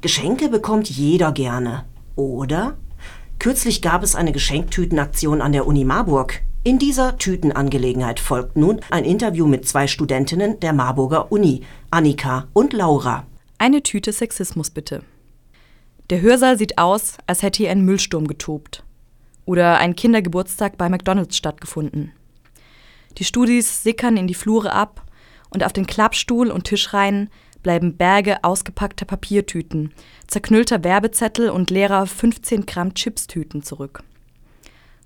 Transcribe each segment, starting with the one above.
Geschenke bekommt jeder gerne, oder? Kürzlich gab es eine Geschenktütenaktion an der Uni Marburg. In dieser Tütenangelegenheit folgt nun ein Interview mit zwei Studentinnen der Marburger Uni, Annika und Laura. Eine Tüte Sexismus bitte. Der Hörsaal sieht aus, als hätte hier ein Müllsturm getobt. Oder ein Kindergeburtstag bei McDonalds stattgefunden. Die Studis sickern in die Flure ab und auf den Klappstuhl und Tischreihen bleiben Berge ausgepackter Papiertüten, zerknüllter Werbezettel und leerer 15 Gramm Chipstüten zurück.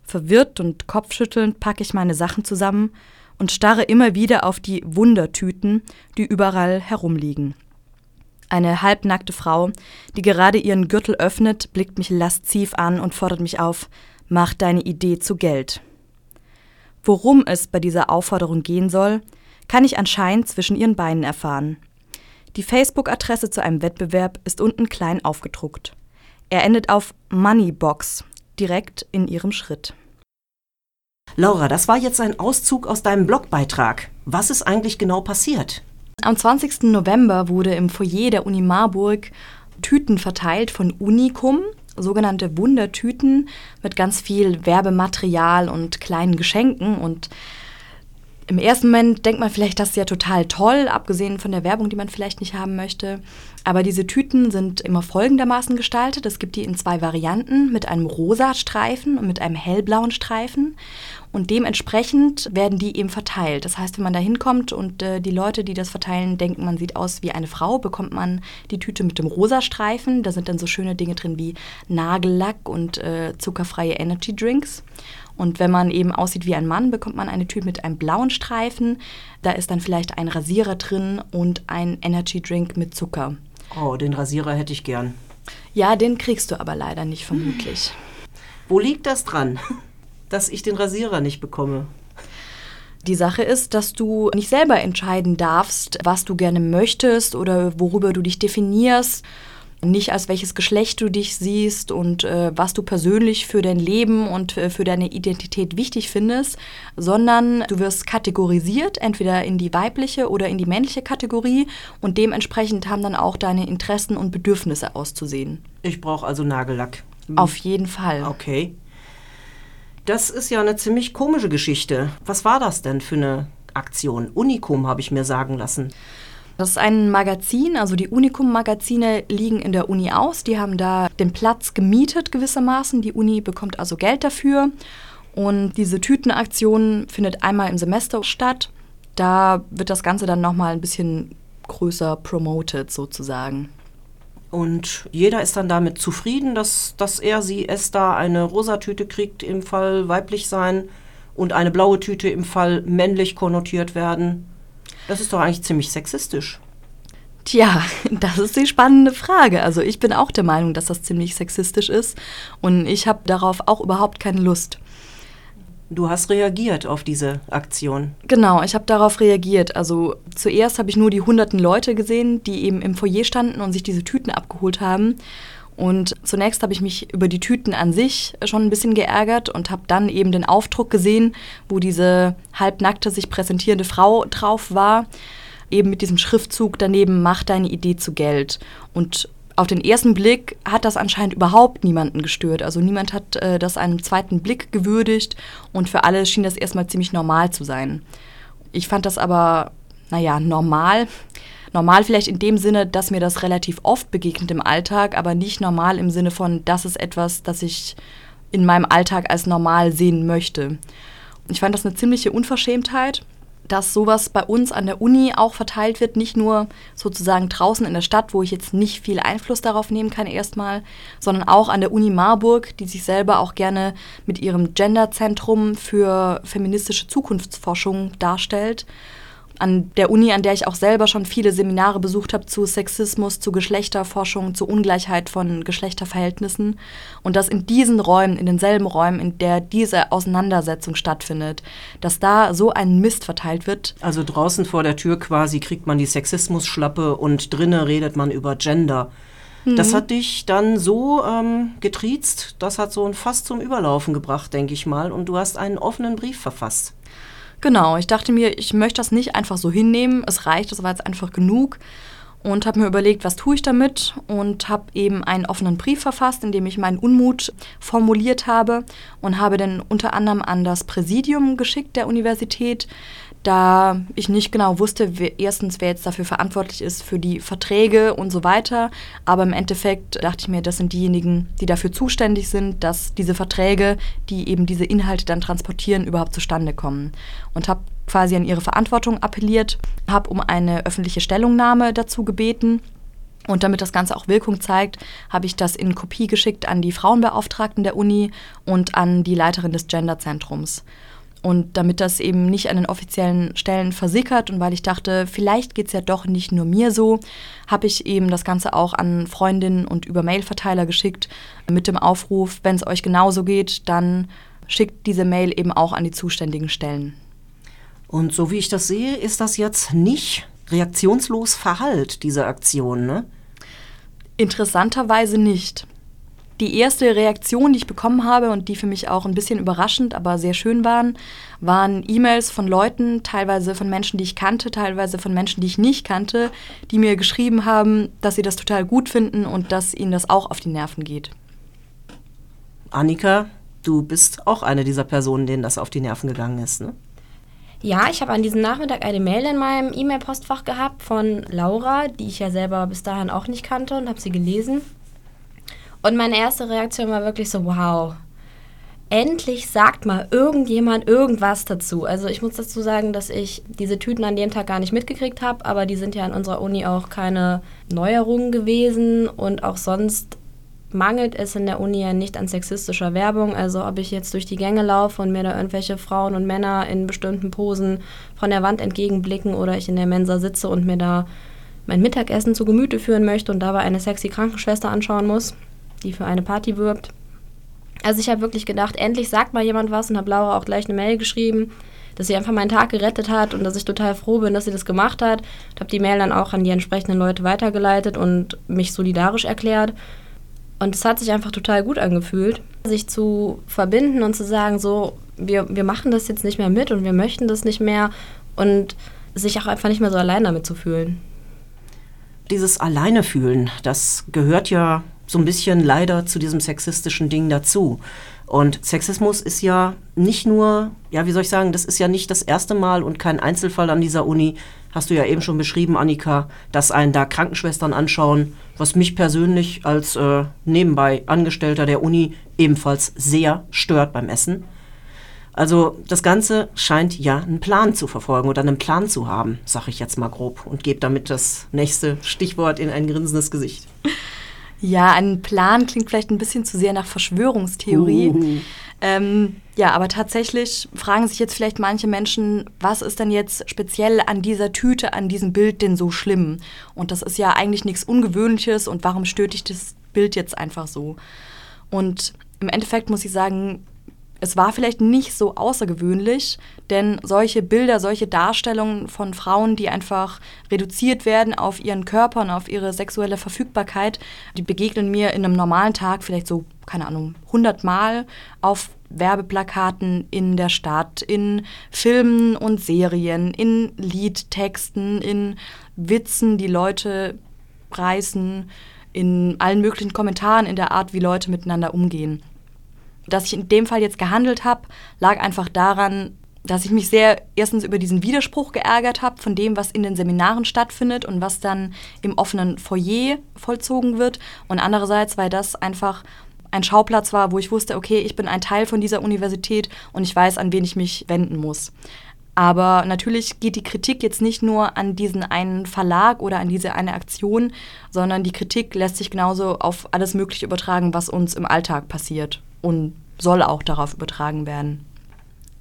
Verwirrt und kopfschüttelnd packe ich meine Sachen zusammen und starre immer wieder auf die Wundertüten, die überall herumliegen. Eine halbnackte Frau, die gerade ihren Gürtel öffnet, blickt mich lasziv an und fordert mich auf, mach deine Idee zu Geld. Worum es bei dieser Aufforderung gehen soll, kann ich anscheinend zwischen ihren Beinen erfahren. Die Facebook-Adresse zu einem Wettbewerb ist unten klein aufgedruckt. Er endet auf Moneybox, direkt in ihrem Schritt. Laura, das war jetzt ein Auszug aus deinem Blogbeitrag. Was ist eigentlich genau passiert? Am 20. November wurde im Foyer der Uni Marburg Tüten verteilt von Unicum, sogenannte Wundertüten mit ganz viel Werbematerial und kleinen Geschenken und im ersten Moment denkt man vielleicht, das ist ja total toll, abgesehen von der Werbung, die man vielleicht nicht haben möchte. Aber diese Tüten sind immer folgendermaßen gestaltet. Es gibt die in zwei Varianten, mit einem rosa Streifen und mit einem hellblauen Streifen. Und dementsprechend werden die eben verteilt. Das heißt, wenn man da hinkommt und äh, die Leute, die das verteilen, denken, man sieht aus wie eine Frau, bekommt man die Tüte mit dem rosa Streifen. Da sind dann so schöne Dinge drin wie Nagellack und äh, zuckerfreie Energy Drinks. Und wenn man eben aussieht wie ein Mann, bekommt man eine Tüte mit einem blauen Streifen. Da ist dann vielleicht ein Rasierer drin und ein Energy Drink mit Zucker. Oh, den Rasierer hätte ich gern. Ja, den kriegst du aber leider nicht vermutlich. Wo liegt das dran, dass ich den Rasierer nicht bekomme? Die Sache ist, dass du nicht selber entscheiden darfst, was du gerne möchtest oder worüber du dich definierst nicht als welches Geschlecht du dich siehst und äh, was du persönlich für dein Leben und äh, für deine Identität wichtig findest, sondern du wirst kategorisiert, entweder in die weibliche oder in die männliche Kategorie und dementsprechend haben dann auch deine Interessen und Bedürfnisse auszusehen. Ich brauche also Nagellack. Hm. Auf jeden Fall. Okay. Das ist ja eine ziemlich komische Geschichte. Was war das denn für eine Aktion? Unikum habe ich mir sagen lassen. Das ist ein Magazin, also die Unikum-Magazine liegen in der Uni aus. Die haben da den Platz gemietet gewissermaßen. Die Uni bekommt also Geld dafür. Und diese Tütenaktion findet einmal im Semester statt. Da wird das Ganze dann nochmal ein bisschen größer promoted sozusagen. Und jeder ist dann damit zufrieden, dass, dass er, sie, es da eine rosa Tüte kriegt im Fall weiblich sein und eine blaue Tüte im Fall männlich konnotiert werden. Das ist doch eigentlich ziemlich sexistisch. Tja, das ist die spannende Frage. Also ich bin auch der Meinung, dass das ziemlich sexistisch ist und ich habe darauf auch überhaupt keine Lust. Du hast reagiert auf diese Aktion. Genau, ich habe darauf reagiert. Also zuerst habe ich nur die hunderten Leute gesehen, die eben im Foyer standen und sich diese Tüten abgeholt haben. Und zunächst habe ich mich über die Tüten an sich schon ein bisschen geärgert und habe dann eben den Aufdruck gesehen, wo diese halbnackte, sich präsentierende Frau drauf war, eben mit diesem Schriftzug daneben, mach deine Idee zu Geld. Und auf den ersten Blick hat das anscheinend überhaupt niemanden gestört. Also niemand hat äh, das einem zweiten Blick gewürdigt und für alle schien das erstmal ziemlich normal zu sein. Ich fand das aber, naja, normal Normal vielleicht in dem Sinne, dass mir das relativ oft begegnet im Alltag, aber nicht normal im Sinne von, das ist etwas, das ich in meinem Alltag als normal sehen möchte. Ich fand das eine ziemliche Unverschämtheit, dass sowas bei uns an der Uni auch verteilt wird, nicht nur sozusagen draußen in der Stadt, wo ich jetzt nicht viel Einfluss darauf nehmen kann erstmal, sondern auch an der Uni Marburg, die sich selber auch gerne mit ihrem Genderzentrum für feministische Zukunftsforschung darstellt an der Uni, an der ich auch selber schon viele Seminare besucht habe zu Sexismus, zu Geschlechterforschung, zu Ungleichheit von Geschlechterverhältnissen. Und dass in diesen Räumen, in denselben Räumen, in der diese Auseinandersetzung stattfindet, dass da so ein Mist verteilt wird. Also draußen vor der Tür quasi kriegt man die Sexismusschlappe und drinnen redet man über Gender. Das mhm. hat dich dann so ähm, getriezt, das hat so ein Fass zum Überlaufen gebracht, denke ich mal. Und du hast einen offenen Brief verfasst. Genau, ich dachte mir, ich möchte das nicht einfach so hinnehmen. Es reicht, das war jetzt einfach genug. und habe mir überlegt, was tue ich damit und habe eben einen offenen Brief verfasst, in dem ich meinen Unmut formuliert habe und habe dann unter anderem an das Präsidium geschickt der Universität, da ich nicht genau wusste, wer, erstens, wer jetzt dafür verantwortlich ist für die Verträge und so weiter. Aber im Endeffekt dachte ich mir, das sind diejenigen, die dafür zuständig sind, dass diese Verträge, die eben diese Inhalte dann transportieren, überhaupt zustande kommen. Und habe quasi an ihre Verantwortung appelliert, habe um eine öffentliche Stellungnahme dazu gebeten. Und damit das Ganze auch Wirkung zeigt, habe ich das in Kopie geschickt an die Frauenbeauftragten der Uni und an die Leiterin des Genderzentrums. Und damit das eben nicht an den offiziellen Stellen versickert und weil ich dachte, vielleicht geht es ja doch nicht nur mir so, habe ich eben das Ganze auch an Freundinnen und über Mailverteiler geschickt mit dem Aufruf, wenn es euch genauso geht, dann schickt diese Mail eben auch an die zuständigen Stellen. Und so wie ich das sehe, ist das jetzt nicht reaktionslos Verhalt, diese Aktion, ne? Interessanterweise nicht. Die erste Reaktion, die ich bekommen habe und die für mich auch ein bisschen überraschend, aber sehr schön waren, waren E-Mails von Leuten, teilweise von Menschen, die ich kannte, teilweise von Menschen, die ich nicht kannte, die mir geschrieben haben, dass sie das total gut finden und dass ihnen das auch auf die Nerven geht. Annika, du bist auch eine dieser Personen, denen das auf die Nerven gegangen ist, ne? Ja, ich habe an diesem Nachmittag eine Mail in meinem E-Mail-Postfach gehabt von Laura, die ich ja selber bis dahin auch nicht kannte und habe sie gelesen. Und meine erste Reaktion war wirklich so, wow, endlich sagt mal irgendjemand irgendwas dazu. Also ich muss dazu sagen, dass ich diese Tüten an dem Tag gar nicht mitgekriegt habe, aber die sind ja an unserer Uni auch keine Neuerungen gewesen und auch sonst mangelt es in der Uni ja nicht an sexistischer Werbung. Also ob ich jetzt durch die Gänge laufe und mir da irgendwelche Frauen und Männer in bestimmten Posen von der Wand entgegenblicken oder ich in der Mensa sitze und mir da mein Mittagessen zu Gemüte führen möchte und dabei eine sexy Krankenschwester anschauen muss, die für eine Party wirbt. Also ich habe wirklich gedacht, endlich sagt mal jemand was und habe Laura auch gleich eine Mail geschrieben, dass sie einfach meinen Tag gerettet hat und dass ich total froh bin, dass sie das gemacht hat. Ich habe die Mail dann auch an die entsprechenden Leute weitergeleitet und mich solidarisch erklärt. Und es hat sich einfach total gut angefühlt, sich zu verbinden und zu sagen, so, wir, wir machen das jetzt nicht mehr mit und wir möchten das nicht mehr und sich auch einfach nicht mehr so allein damit zu fühlen. Dieses Alleine fühlen, das gehört ja so ein bisschen leider zu diesem sexistischen Ding dazu. Und Sexismus ist ja nicht nur, ja, wie soll ich sagen, das ist ja nicht das erste Mal und kein Einzelfall an dieser Uni. Hast du ja eben schon beschrieben, Annika, dass einen da Krankenschwestern anschauen, was mich persönlich als äh, nebenbei Angestellter der Uni ebenfalls sehr stört beim Essen. Also das Ganze scheint ja einen Plan zu verfolgen oder einen Plan zu haben, sag ich jetzt mal grob und gebe damit das nächste Stichwort in ein grinsendes Gesicht. Ja, ein Plan klingt vielleicht ein bisschen zu sehr nach Verschwörungstheorie. Uh. Ähm, ja, aber tatsächlich fragen sich jetzt vielleicht manche Menschen, was ist denn jetzt speziell an dieser Tüte, an diesem Bild denn so schlimm? Und das ist ja eigentlich nichts Ungewöhnliches und warum stört dich das Bild jetzt einfach so? Und im Endeffekt muss ich sagen, es war vielleicht nicht so außergewöhnlich, denn solche Bilder, solche Darstellungen von Frauen, die einfach reduziert werden auf ihren Körper und auf ihre sexuelle Verfügbarkeit, die begegnen mir in einem normalen Tag vielleicht so, keine Ahnung, 100 Mal auf Werbeplakaten in der Stadt, in Filmen und Serien, in Liedtexten, in Witzen, die Leute reißen, in allen möglichen Kommentaren in der Art, wie Leute miteinander umgehen. Dass ich in dem Fall jetzt gehandelt habe, lag einfach daran, dass ich mich sehr erstens über diesen Widerspruch geärgert habe von dem, was in den Seminaren stattfindet und was dann im offenen Foyer vollzogen wird. Und andererseits, weil das einfach ein Schauplatz war, wo ich wusste, okay, ich bin ein Teil von dieser Universität und ich weiß, an wen ich mich wenden muss. Aber natürlich geht die Kritik jetzt nicht nur an diesen einen Verlag oder an diese eine Aktion, sondern die Kritik lässt sich genauso auf alles Mögliche übertragen, was uns im Alltag passiert und soll auch darauf übertragen werden.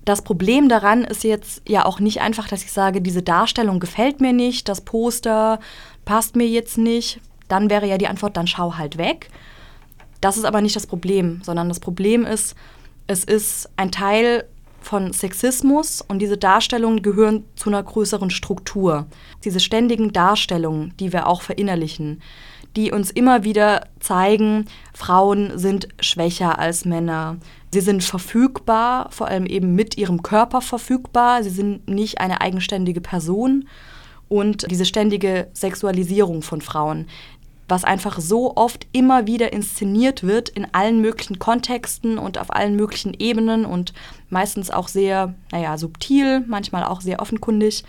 Das Problem daran ist jetzt ja auch nicht einfach, dass ich sage, diese Darstellung gefällt mir nicht, das Poster passt mir jetzt nicht. Dann wäre ja die Antwort, dann schau halt weg. Das ist aber nicht das Problem, sondern das Problem ist, es ist ein Teil von Sexismus und diese Darstellungen gehören zu einer größeren Struktur. Diese ständigen Darstellungen, die wir auch verinnerlichen, die uns immer wieder zeigen, Frauen sind schwächer als Männer. Sie sind verfügbar, vor allem eben mit ihrem Körper verfügbar. Sie sind nicht eine eigenständige Person. und diese ständige Sexualisierung von Frauen, was einfach so oft immer wieder inszeniert wird in allen möglichen Kontexten und auf allen möglichen Ebenen und meistens auch sehr, naja, subtil, manchmal auch sehr offenkundig.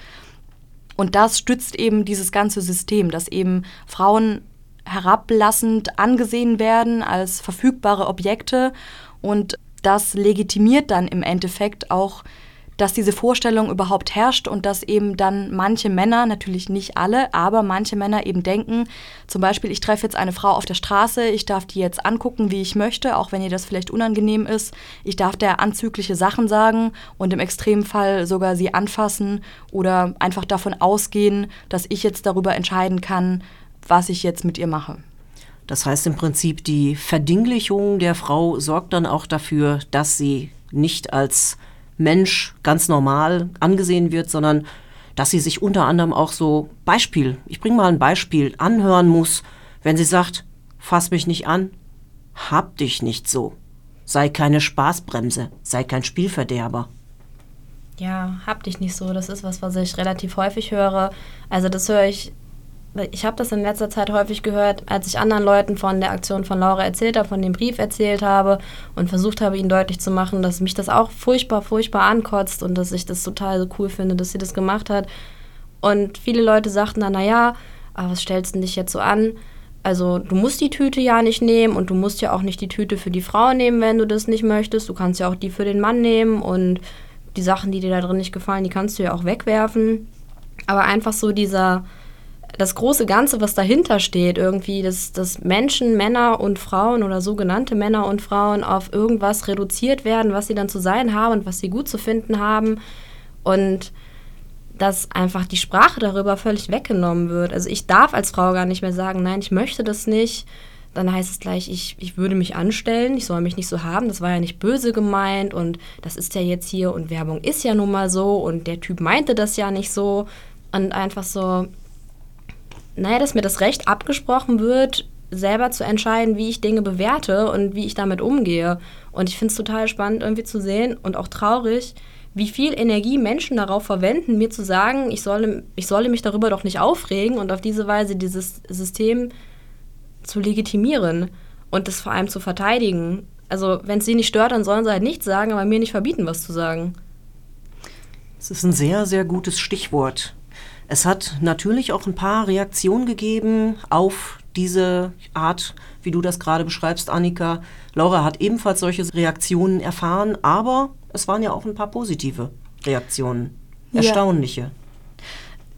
Und das stützt eben dieses ganze System, dass eben Frauen herablassend angesehen werden als verfügbare Objekte und das legitimiert dann im Endeffekt auch dass diese Vorstellung überhaupt herrscht und dass eben dann manche Männer, natürlich nicht alle, aber manche Männer eben denken, zum Beispiel, ich treffe jetzt eine Frau auf der Straße, ich darf die jetzt angucken, wie ich möchte, auch wenn ihr das vielleicht unangenehm ist. Ich darf der anzügliche Sachen sagen und im Extremfall sogar sie anfassen oder einfach davon ausgehen, dass ich jetzt darüber entscheiden kann, was ich jetzt mit ihr mache. Das heißt im Prinzip, die Verdinglichung der Frau sorgt dann auch dafür, dass sie nicht als Mensch ganz normal angesehen wird, sondern dass sie sich unter anderem auch so Beispiel, ich bringe mal ein Beispiel, anhören muss, wenn sie sagt, fass mich nicht an, hab dich nicht so, sei keine Spaßbremse, sei kein Spielverderber. Ja, hab dich nicht so, das ist was, was ich relativ häufig höre. Also das höre ich ich habe das in letzter Zeit häufig gehört, als ich anderen Leuten von der Aktion von Laura erzählt habe, von dem Brief erzählt habe und versucht habe, ihnen deutlich zu machen, dass mich das auch furchtbar, furchtbar ankotzt und dass ich das total so cool finde, dass sie das gemacht hat. Und viele Leute sagten dann, naja, aber was stellst du dich jetzt so an? Also du musst die Tüte ja nicht nehmen und du musst ja auch nicht die Tüte für die Frau nehmen, wenn du das nicht möchtest. Du kannst ja auch die für den Mann nehmen und die Sachen, die dir da drin nicht gefallen, die kannst du ja auch wegwerfen. Aber einfach so dieser das große Ganze, was dahinter steht, irgendwie, dass, dass Menschen, Männer und Frauen oder sogenannte Männer und Frauen auf irgendwas reduziert werden, was sie dann zu sein haben und was sie gut zu finden haben. Und dass einfach die Sprache darüber völlig weggenommen wird. Also ich darf als Frau gar nicht mehr sagen, nein, ich möchte das nicht. Dann heißt es gleich, ich, ich würde mich anstellen, ich soll mich nicht so haben, das war ja nicht böse gemeint und das ist ja jetzt hier und Werbung ist ja nun mal so und der Typ meinte das ja nicht so. Und einfach so, naja, dass mir das Recht abgesprochen wird, selber zu entscheiden, wie ich Dinge bewerte und wie ich damit umgehe. Und ich finde es total spannend irgendwie zu sehen und auch traurig, wie viel Energie Menschen darauf verwenden, mir zu sagen, ich solle, ich solle mich darüber doch nicht aufregen und auf diese Weise dieses System zu legitimieren und das vor allem zu verteidigen. Also wenn es sie nicht stört, dann sollen sie halt nichts sagen, aber mir nicht verbieten, was zu sagen. Das ist ein sehr, sehr gutes Stichwort. Es hat natürlich auch ein paar Reaktionen gegeben auf diese Art, wie du das gerade beschreibst, Annika. Laura hat ebenfalls solche Reaktionen erfahren, aber es waren ja auch ein paar positive Reaktionen. Erstaunliche.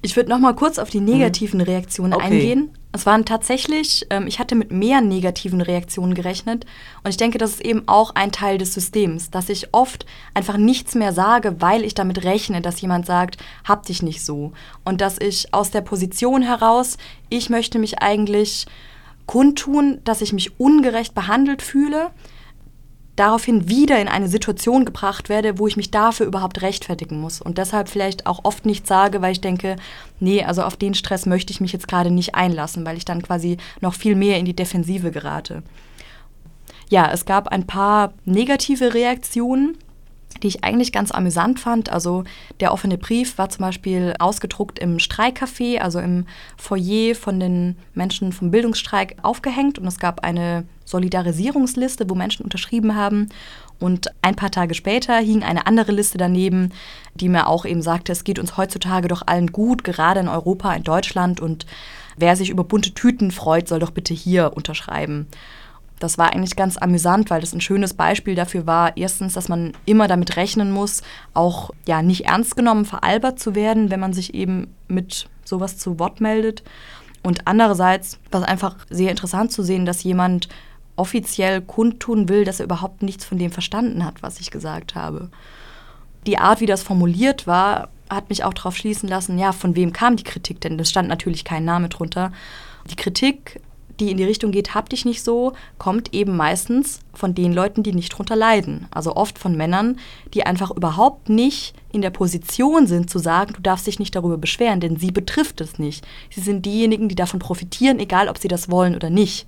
Ich würde noch mal kurz auf die negativen mhm. Reaktionen okay. eingehen. Es waren tatsächlich, ähm, ich hatte mit mehr negativen Reaktionen gerechnet und ich denke, das ist eben auch ein Teil des Systems, dass ich oft einfach nichts mehr sage, weil ich damit rechne, dass jemand sagt, hab dich nicht so. Und dass ich aus der Position heraus, ich möchte mich eigentlich kundtun, dass ich mich ungerecht behandelt fühle, daraufhin wieder in eine Situation gebracht werde, wo ich mich dafür überhaupt rechtfertigen muss. Und deshalb vielleicht auch oft nicht sage, weil ich denke, nee, also auf den Stress möchte ich mich jetzt gerade nicht einlassen, weil ich dann quasi noch viel mehr in die Defensive gerate. Ja, es gab ein paar negative Reaktionen die ich eigentlich ganz amüsant fand. Also der offene Brief war zum Beispiel ausgedruckt im Streikcafé, also im Foyer von den Menschen vom Bildungsstreik aufgehängt und es gab eine Solidarisierungsliste, wo Menschen unterschrieben haben. Und ein paar Tage später hing eine andere Liste daneben, die mir auch eben sagte, es geht uns heutzutage doch allen gut, gerade in Europa, in Deutschland. Und wer sich über bunte Tüten freut, soll doch bitte hier unterschreiben das war eigentlich ganz amüsant, weil das ein schönes Beispiel dafür war, erstens, dass man immer damit rechnen muss, auch ja nicht ernst genommen, veralbert zu werden, wenn man sich eben mit sowas zu Wort meldet. Und andererseits war es einfach sehr interessant zu sehen, dass jemand offiziell kundtun will, dass er überhaupt nichts von dem verstanden hat, was ich gesagt habe. Die Art, wie das formuliert war, hat mich auch darauf schließen lassen, ja, von wem kam die Kritik denn? Das stand natürlich kein Name drunter. Die Kritik die in die Richtung geht, hab dich nicht so, kommt eben meistens von den Leuten, die nicht drunter leiden. Also oft von Männern, die einfach überhaupt nicht in der Position sind zu sagen, du darfst dich nicht darüber beschweren, denn sie betrifft es nicht. Sie sind diejenigen, die davon profitieren, egal ob sie das wollen oder nicht.